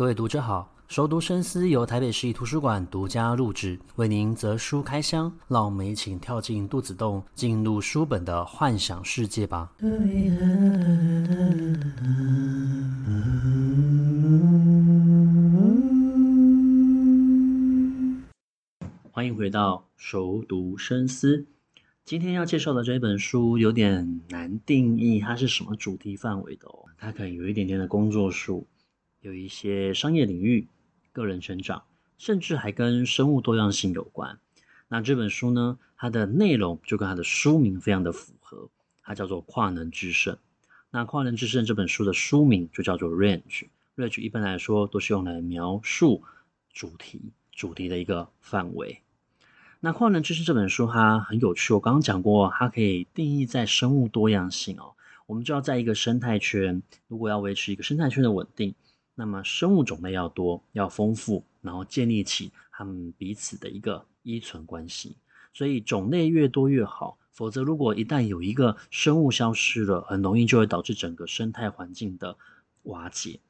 各位读者好，熟读深思由台北市立图书馆独家录制，为您择书开箱，让我们一起跳进肚子洞，进入书本的幻想世界吧。欢迎回到熟读深思。今天要介绍的这本书有点难定义，它是什么主题范围的哦。它可能有一点点的工作书，有一些商业领域、个人成长，甚至还跟生物多样性有关。那这本书呢，它的内容就跟它的书名非常的符合，它叫做《跨能制胜》。那《跨能制胜》这本书的书名就叫做 Range。Range 一般来说都是用来描述主题。主题的一个范围。那《跨能制胜》这本书它很有趣，我刚刚讲过，它可以定义在生物多样性哦。我们就要在一个生态圈，如果要维持一个生态圈的稳定，那么生物种类要多、要丰富，然后建立起它们彼此的一个依存关系。所以种类越多越好，否则如果一旦有一个生物消失了，很容易就会导致整个生态环境的瓦解。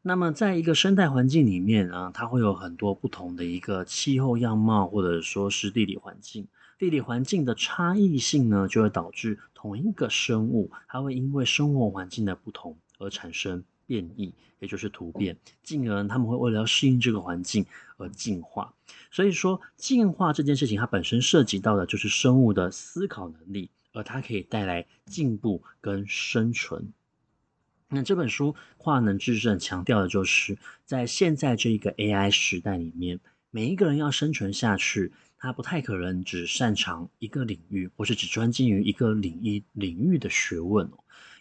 那么，在一个生态环境里面啊，它会有很多不同的一个气候样貌，或者说是地理环境。地理环境的差异性呢，就会导致同一个生物，它会因为生活环境的不同而产生变异，也就是突变，进而他们会为了要适应这个环境而进化。所以说，进化这件事情，它本身涉及到的就是生物的思考能力，而它可以带来进步跟生存。那这本书《跨能制胜》强调的就是，在现在这一个 AI 时代里面，每一个人要生存下去，他不太可能只擅长一个领域，或是只专精于一个领域领域的学问。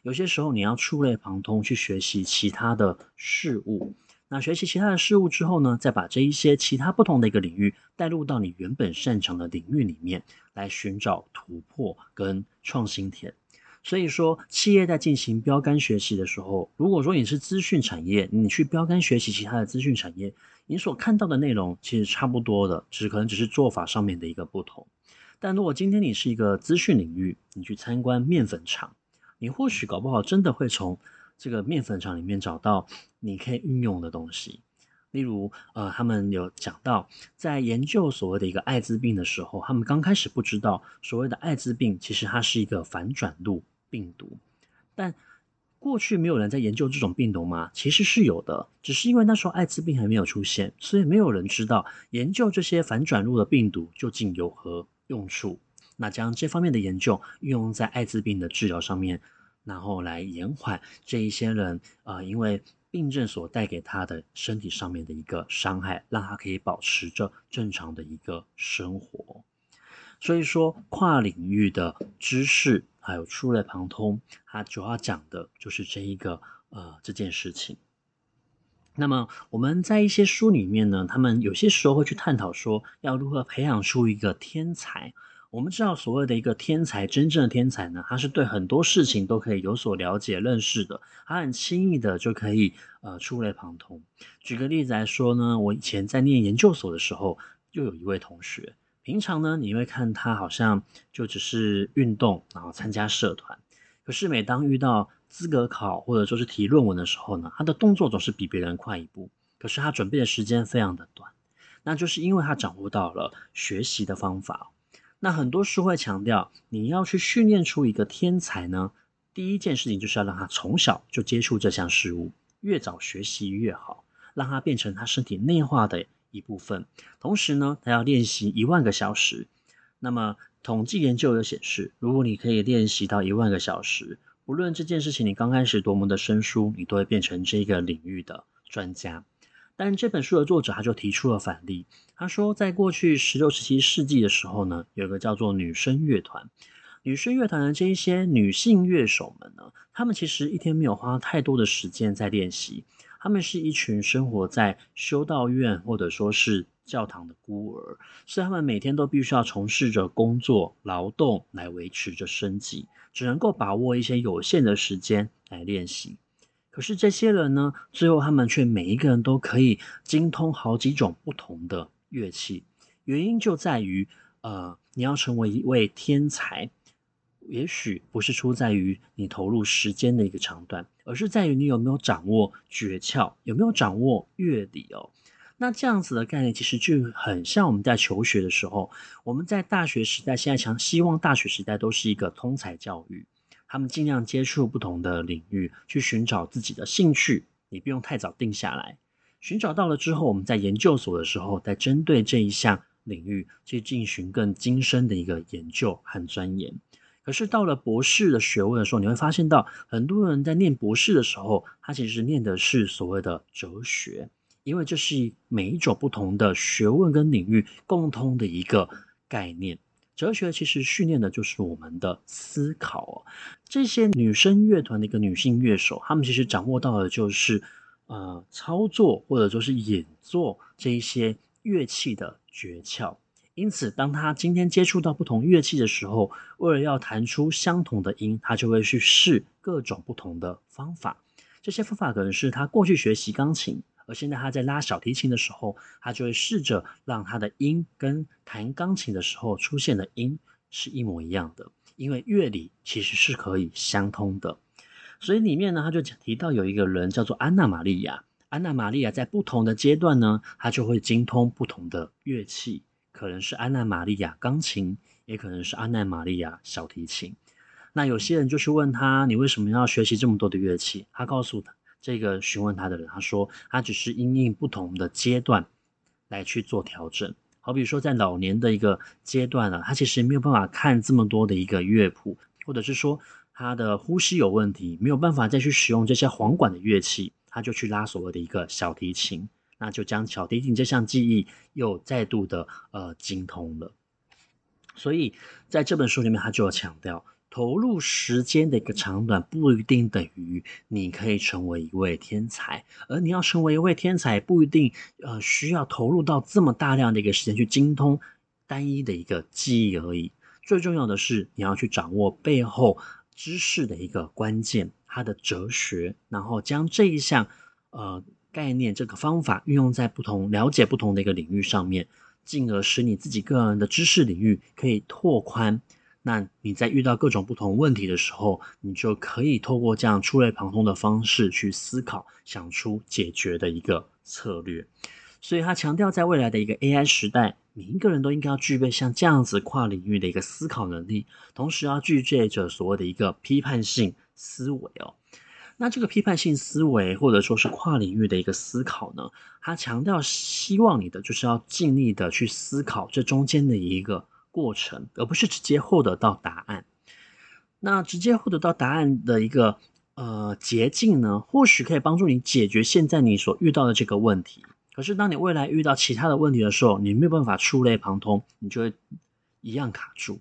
有些时候，你要触类旁通，去学习其他的事物。那学习其他的事物之后呢，再把这一些其他不同的一个领域带入到你原本擅长的领域里面，来寻找突破跟创新点。所以说，企业在进行标杆学习的时候，如果说你是资讯产业，你去标杆学习其他的资讯产业，你所看到的内容其实差不多的，只可能只是做法上面的一个不同。但如果今天你是一个资讯领域，你去参观面粉厂，你或许搞不好真的会从这个面粉厂里面找到你可以运用的东西。例如，呃，他们有讲到，在研究所谓的一个艾滋病的时候，他们刚开始不知道所谓的艾滋病其实它是一个反转录。病毒，但过去没有人在研究这种病毒吗？其实是有的，只是因为那时候艾滋病还没有出现，所以没有人知道研究这些反转录的病毒究竟有何用处。那将这方面的研究运用在艾滋病的治疗上面，然后来延缓这一些人啊、呃，因为病症所带给他的身体上面的一个伤害，让他可以保持着正常的一个生活。所以说，跨领域的知识。还有触类旁通，它主要讲的就是这一个呃这件事情。那么我们在一些书里面呢，他们有些时候会去探讨说，要如何培养出一个天才。我们知道所谓的一个天才，真正的天才呢，他是对很多事情都可以有所了解、认识的，他很轻易的就可以呃触类旁通。举个例子来说呢，我以前在念研究所的时候，就有一位同学。平常呢，你会看他好像就只是运动，然后参加社团。可是每当遇到资格考或者说是提论文的时候呢，他的动作总是比别人快一步。可是他准备的时间非常的短，那就是因为他掌握到了学习的方法。那很多书会强调，你要去训练出一个天才呢，第一件事情就是要让他从小就接触这项事物，越早学习越好，让他变成他身体内化的。一部分，同时呢，他要练习一万个小时。那么，统计研究有显示，如果你可以练习到一万个小时，无论这件事情你刚开始多么的生疏，你都会变成这个领域的专家。但这本书的作者他就提出了反例，他说，在过去十六、十七世纪的时候呢，有个叫做女声乐团。女声乐团的这一些女性乐手们呢，她们其实一天没有花太多的时间在练习。他们是一群生活在修道院或者说是教堂的孤儿，所以他们每天都必须要从事着工作劳动来维持着生计，只能够把握一些有限的时间来练习。可是这些人呢，最后他们却每一个人都可以精通好几种不同的乐器，原因就在于，呃，你要成为一位天才。也许不是出在于你投入时间的一个长短，而是在于你有没有掌握诀窍，有没有掌握乐理哦。那这样子的概念其实就很像我们在求学的时候，我们在大学时代，现在强希望大学时代都是一个通才教育，他们尽量接触不同的领域，去寻找自己的兴趣。你不用太早定下来，寻找到了之后，我们在研究所的时候，再针对这一项领域去进行更精深的一个研究和钻研。可是到了博士的学问的时候，你会发现到很多人在念博士的时候，他其实念的是所谓的哲学。因为这是每一种不同的学问跟领域共通的一个概念。哲学其实训练的就是我们的思考哦。这些女生乐团的一个女性乐手，她们其实掌握到的就是呃操作或者说是演奏这一些乐器的诀窍。因此，当她今天接触到不同乐器的时候，为了要弹出相同的音，她就会去试各种不同的方法。这些方法可能是她过去学习钢琴。而现在他在拉小提琴的时候，他就会试着让他的音跟弹钢琴的时候出现的音是一模一样的，因为乐理其实是可以相通的。所以里面呢，他就提到有一个人叫做安娜玛利亚，安娜玛利亚在不同的阶段呢，他就会精通不同的乐器，可能是安娜玛利亚钢琴，也可能是安娜玛利亚小提琴。那有些人就去问他，你为什么要学习这么多的乐器？他告诉他。这个询问他的人，他说他只是因应不同的阶段来去做调整。好比说，在老年的一个阶段呢，他其实没有办法看这么多的一个乐谱，或者是说他的呼吸有问题，没有办法再去使用这些簧管的乐器，他就去拉所谓的一个小提琴，那就将小提琴这项技艺又再度的呃精通了。所以在这本书里面，他就有强调。投入时间的一个长短不一定等于你可以成为一位天才，而你要成为一位天才，不一定呃需要投入到这么大量的一个时间去精通单一的一个记忆而已。最重要的是你要去掌握背后知识的一个关键，它的哲学，然后将这一项呃概念这个方法运用在不同了解不同的一个领域上面，进而使你自己个人的知识领域可以拓宽。那你在遇到各种不同问题的时候，你就可以透过这样触类旁通的方式去思考，想出解决的一个策略。所以他强调，在未来的一个 AI 时代，每一个人都应该要具备像这样子跨领域的一个思考能力，同时要具备着所谓的一个批判性思维哦。那这个批判性思维或者说是跨领域的一个思考呢，他强调希望你的就是要尽力的去思考这中间的一个。过程，而不是直接获得到答案。那直接获得到答案的一个呃捷径呢，或许可以帮助你解决现在你所遇到的这个问题。可是当你未来遇到其他的问题的时候，你没有办法触类旁通，你就会一样卡住。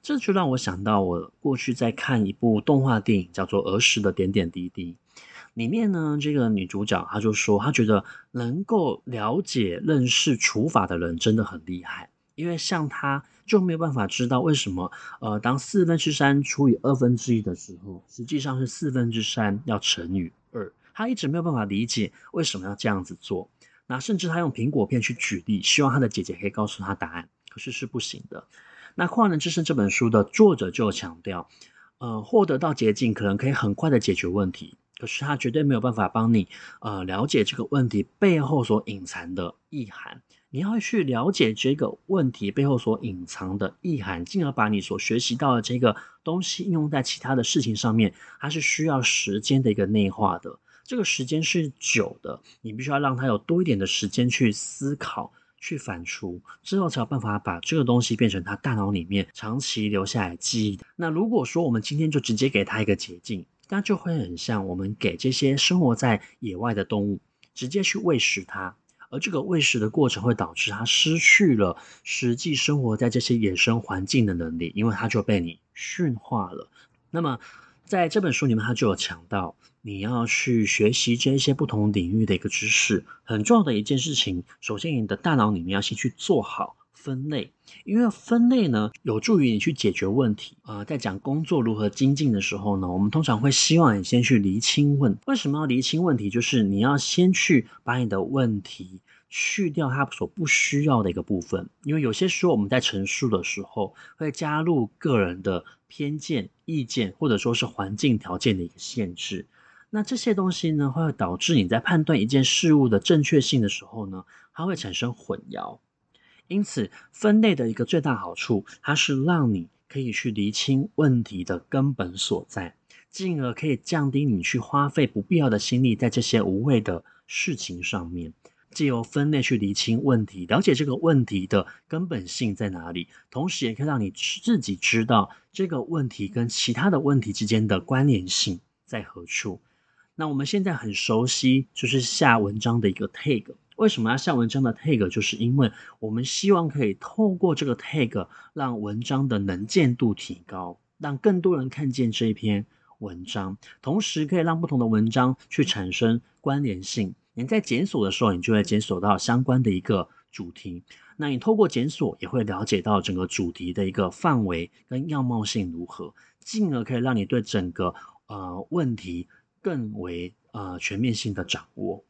这就让我想到，我过去在看一部动画电影，叫做《儿时的点点滴滴》。里面呢，这个女主角她就说，她觉得能够了解、认识除法的人真的很厉害。因为像他就没有办法知道为什么，呃，当四分之三除以二分之一的时候，实际上是四分之三要乘以二。他一直没有办法理解为什么要这样子做。那甚至他用苹果片去举例，希望他的姐姐可以告诉他答案，可是是不行的。那《跨能制胜》这本书的作者就强调，呃，获得到捷径可能可以很快的解决问题，可是他绝对没有办法帮你，呃，了解这个问题背后所隐藏的意涵。你要去了解这个问题背后所隐藏的意涵，进而把你所学习到的这个东西应用在其他的事情上面，它是需要时间的一个内化的。这个时间是久的，你必须要让它有多一点的时间去思考、去反刍，之后才有办法把这个东西变成他大脑里面长期留下来记忆的。那如果说我们今天就直接给他一个捷径，那就会很像我们给这些生活在野外的动物，直接去喂食它。而这个喂食的过程会导致它失去了实际生活在这些野生环境的能力，因为它就被你驯化了。那么在这本书里面，它就有强调，你要去学习这一些不同领域的一个知识，很重要的一件事情，首先你的大脑里面要先去做好分类，因为分类呢有助于你去解决问题。呃，在讲工作如何精进的时候呢，我们通常会希望你先去厘清问。为什么要厘清问题？就是你要先去把你的问题去掉它所不需要的一个部分。因为有些时候我们在陈述的时候会加入个人的偏见、意见，或者说是环境条件的一个限制。那这些东西呢，会导致你在判断一件事物的正确性的时候呢，它会产生混淆。因此，分类的一个最大好处，它是让你可以去厘清问题的根本所在，进而可以降低你去花费不必要的心力在这些无谓的事情上面。借由分类去厘清问题，了解这个问题的根本性在哪里，同时也可以让你自己知道这个问题跟其他的问题之间的关联性在何处。那我们现在很熟悉，就是下文章的一个 tag。为什么要下文章的 tag？就是因为我们希望可以透过这个 tag，让文章的能见度提高，让更多人看见这一篇文章，同时可以让不同的文章去产生关联性。你在检索的时候，你就会检索到相关的一个主题。那你透过检索，也会了解到整个主题的一个范围跟样貌性如何，进而可以让你对整个呃问题更为呃全面性的掌握。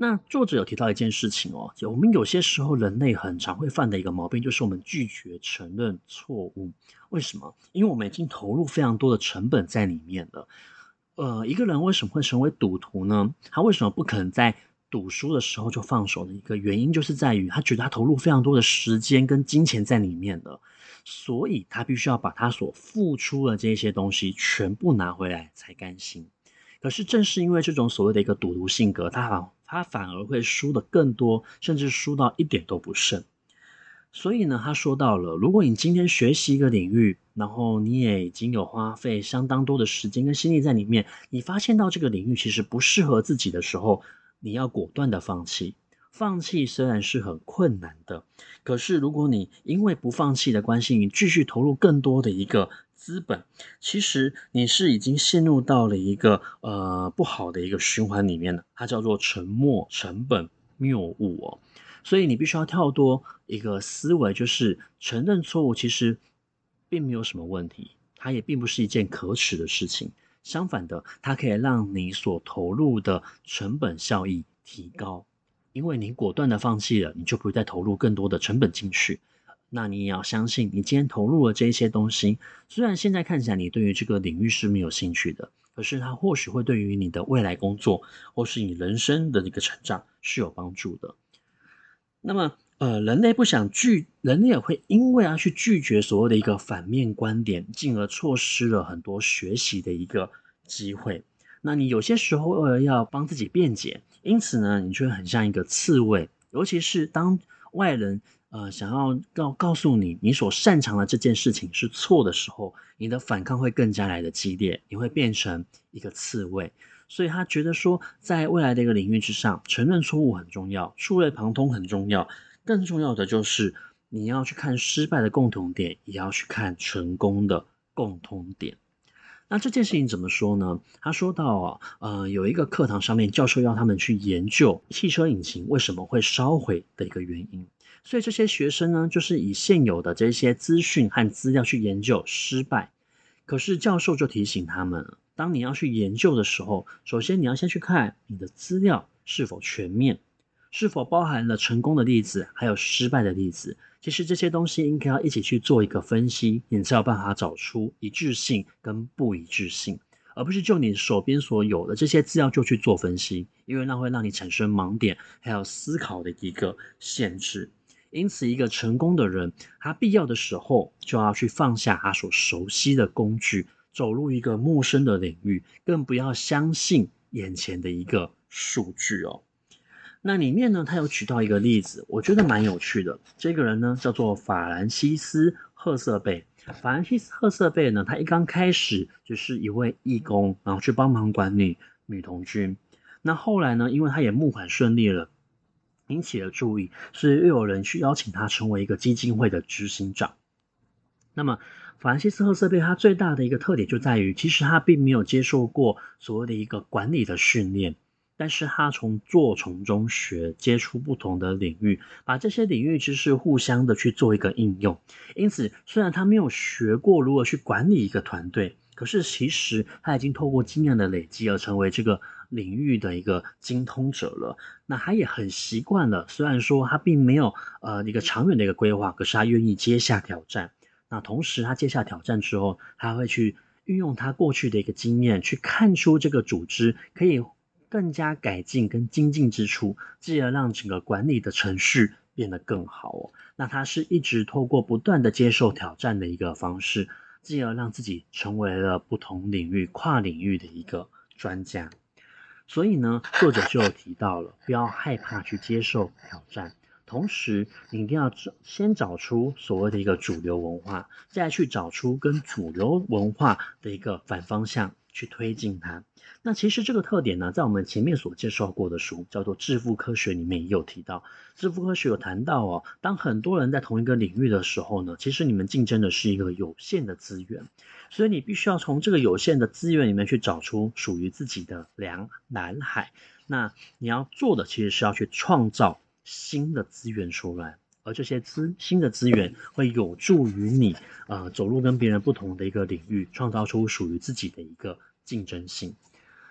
那作者有提到一件事情哦，就我们有些时候人类很常会犯的一个毛病，就是我们拒绝承认错误。为什么？因为我们已经投入非常多的成本在里面了。呃，一个人为什么会成为赌徒呢？他为什么不可能在赌输的时候就放手的一个原因，就是在于他觉得他投入非常多的时间跟金钱在里面了，所以他必须要把他所付出的这些东西全部拿回来才甘心。可是正是因为这种所谓的一个赌徒性格，他他反而会输得更多，甚至输到一点都不剩。所以呢，他说到了，如果你今天学习一个领域，然后你也已经有花费相当多的时间跟心力在里面，你发现到这个领域其实不适合自己的时候，你要果断的放弃。放弃虽然是很困难的，可是如果你因为不放弃的关系，你继续投入更多的一个资本，其实你是已经陷入到了一个呃不好的一个循环里面了，它叫做沉没成本谬误哦。所以你必须要跳脱一个思维，就是承认错误其实并没有什么问题，它也并不是一件可耻的事情。相反的，它可以让你所投入的成本效益提高，因为你果断的放弃了，你就不会再投入更多的成本进去。那你也要相信，你今天投入了这些东西，虽然现在看起来你对于这个领域是没有兴趣的，可是它或许会对于你的未来工作或是你人生的一个成长是有帮助的。那么，呃，人类不想拒，人类也会因为要去拒绝所谓的一个反面观点，进而错失了很多学习的一个机会。那你有些时候为了要帮自己辩解，因此呢，你就会很像一个刺猬，尤其是当外人呃想要告告诉你你所擅长的这件事情是错的时候，你的反抗会更加来的激烈，你会变成一个刺猬。所以他觉得说，在未来的一个领域之上，承认错误很重要，触类旁通很重要。更重要的就是，你要去看失败的共同点，也要去看成功的共通点。那这件事情怎么说呢？他说到啊，呃，有一个课堂上面，教授要他们去研究汽车引擎为什么会烧毁的一个原因。所以这些学生呢，就是以现有的这些资讯和资料去研究失败。可是教授就提醒他们。当你要去研究的时候，首先你要先去看你的资料是否全面，是否包含了成功的例子，还有失败的例子。其实这些东西应该要一起去做一个分析，你才有办法找出一致性跟不一致性，而不是就你手边所有的这些资料就去做分析，因为那会让你产生盲点，还有思考的一个限制。因此，一个成功的人，他必要的时候就要去放下他所熟悉的工具。走入一个陌生的领域，更不要相信眼前的一个数据哦。那里面呢，他有举到一个例子，我觉得蛮有趣的。这个人呢，叫做法兰西斯·赫瑟贝。法兰西斯·赫瑟贝呢，他一刚开始就是一位义工，然后去帮忙管理女童军。那后来呢，因为他也募款顺利了，引起了注意，所以又有人去邀请他成为一个基金会的执行长。那么，法兰西斯·赫瑟贝他最大的一个特点就在于，其实他并没有接受过所谓的一个管理的训练，但是他从做从中学，接触不同的领域，把这些领域知识互相的去做一个应用。因此，虽然他没有学过如何去管理一个团队，可是其实他已经透过经验的累积而成为这个领域的一个精通者了。那他也很习惯了，虽然说他并没有呃一个长远的一个规划，可是他愿意接下挑战。那同时他接下挑战之后，他会去运用他过去的一个经验，去看出这个组织可以更加改进跟精进之处，继而让整个管理的程序变得更好哦。那他是一直透过不断的接受挑战的一个方式，继而让自己成为了不同领域、跨领域的一个专家。所以呢，作者就提到了，不要害怕去接受挑战。同时，你一定要找先找出所谓的一个主流文化，再去找出跟主流文化的一个反方向去推进它。那其实这个特点呢，在我们前面所介绍过的书叫做《致富科学》里面也有提到。致富科学有谈到哦，当很多人在同一个领域的时候呢，其实你们竞争的是一个有限的资源，所以你必须要从这个有限的资源里面去找出属于自己的蓝蓝海。那你要做的其实是要去创造。新的资源出来，而这些资新的资源会有助于你，呃，走入跟别人不同的一个领域，创造出属于自己的一个竞争性。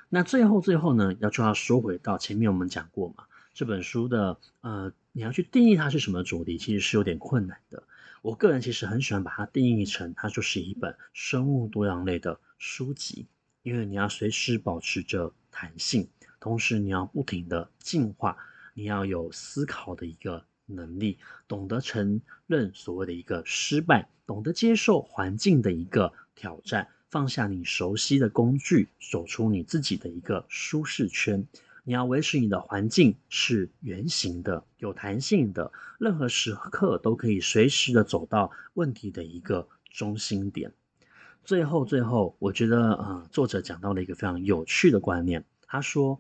那最后最后呢，要就要说回到前面我们讲过嘛，这本书的呃，你要去定义它是什么主题，其实是有点困难的。我个人其实很喜欢把它定义成，它就是一本生物多样类的书籍，因为你要随时保持着弹性，同时你要不停的进化。你要有思考的一个能力，懂得承认所谓的一个失败，懂得接受环境的一个挑战，放下你熟悉的工具，走出你自己的一个舒适圈。你要维持你的环境是圆形的、有弹性的，任何时刻都可以随时的走到问题的一个中心点。最后，最后，我觉得，呃，作者讲到了一个非常有趣的观念，他说。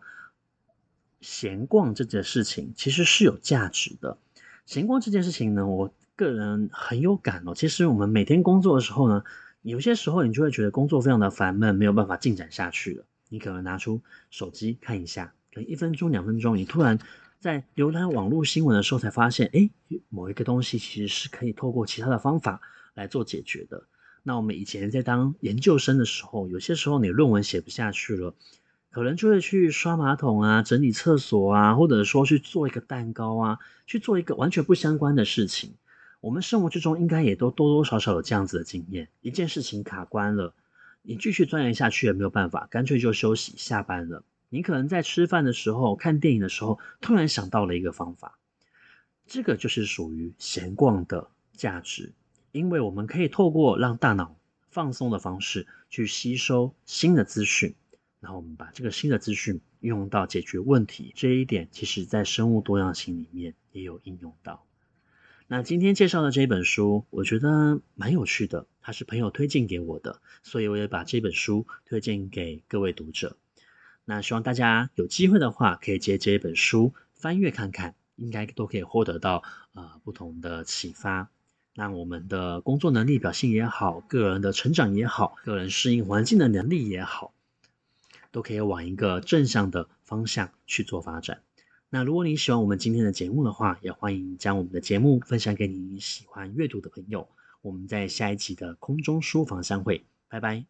闲逛这件事情其实是有价值的。闲逛这件事情呢，我个人很有感哦。其实我们每天工作的时候呢，有些时候你就会觉得工作非常的烦闷，没有办法进展下去了。你可能拿出手机看一下，可能一分钟、两分钟，你突然在浏览网络新闻的时候才发现，诶，某一个东西其实是可以透过其他的方法来做解决的。那我们以前在当研究生的时候，有些时候你论文写不下去了。可能就会去刷马桶啊，整理厕所啊，或者说去做一个蛋糕啊，去做一个完全不相关的事情。我们生活之中应该也都多多少少有这样子的经验。一件事情卡关了，你继续钻研下去也没有办法，干脆就休息下班了。你可能在吃饭的时候、看电影的时候，突然想到了一个方法，这个就是属于闲逛的价值，因为我们可以透过让大脑放松的方式去吸收新的资讯。然后我们把这个新的资讯运用到解决问题这一点，其实在生物多样性里面也有应用到。那今天介绍的这一本书，我觉得蛮有趣的，它是朋友推荐给我的，所以我也把这本书推荐给各位读者。那希望大家有机会的话，可以借这一本书翻阅看看，应该都可以获得到呃不同的启发。那我们的工作能力表现也好，个人的成长也好，个人适应环境的能力也好。都可以往一个正向的方向去做发展。那如果你喜欢我们今天的节目的话，也欢迎将我们的节目分享给你喜欢阅读的朋友。我们在下一期的空中书房相会，拜拜。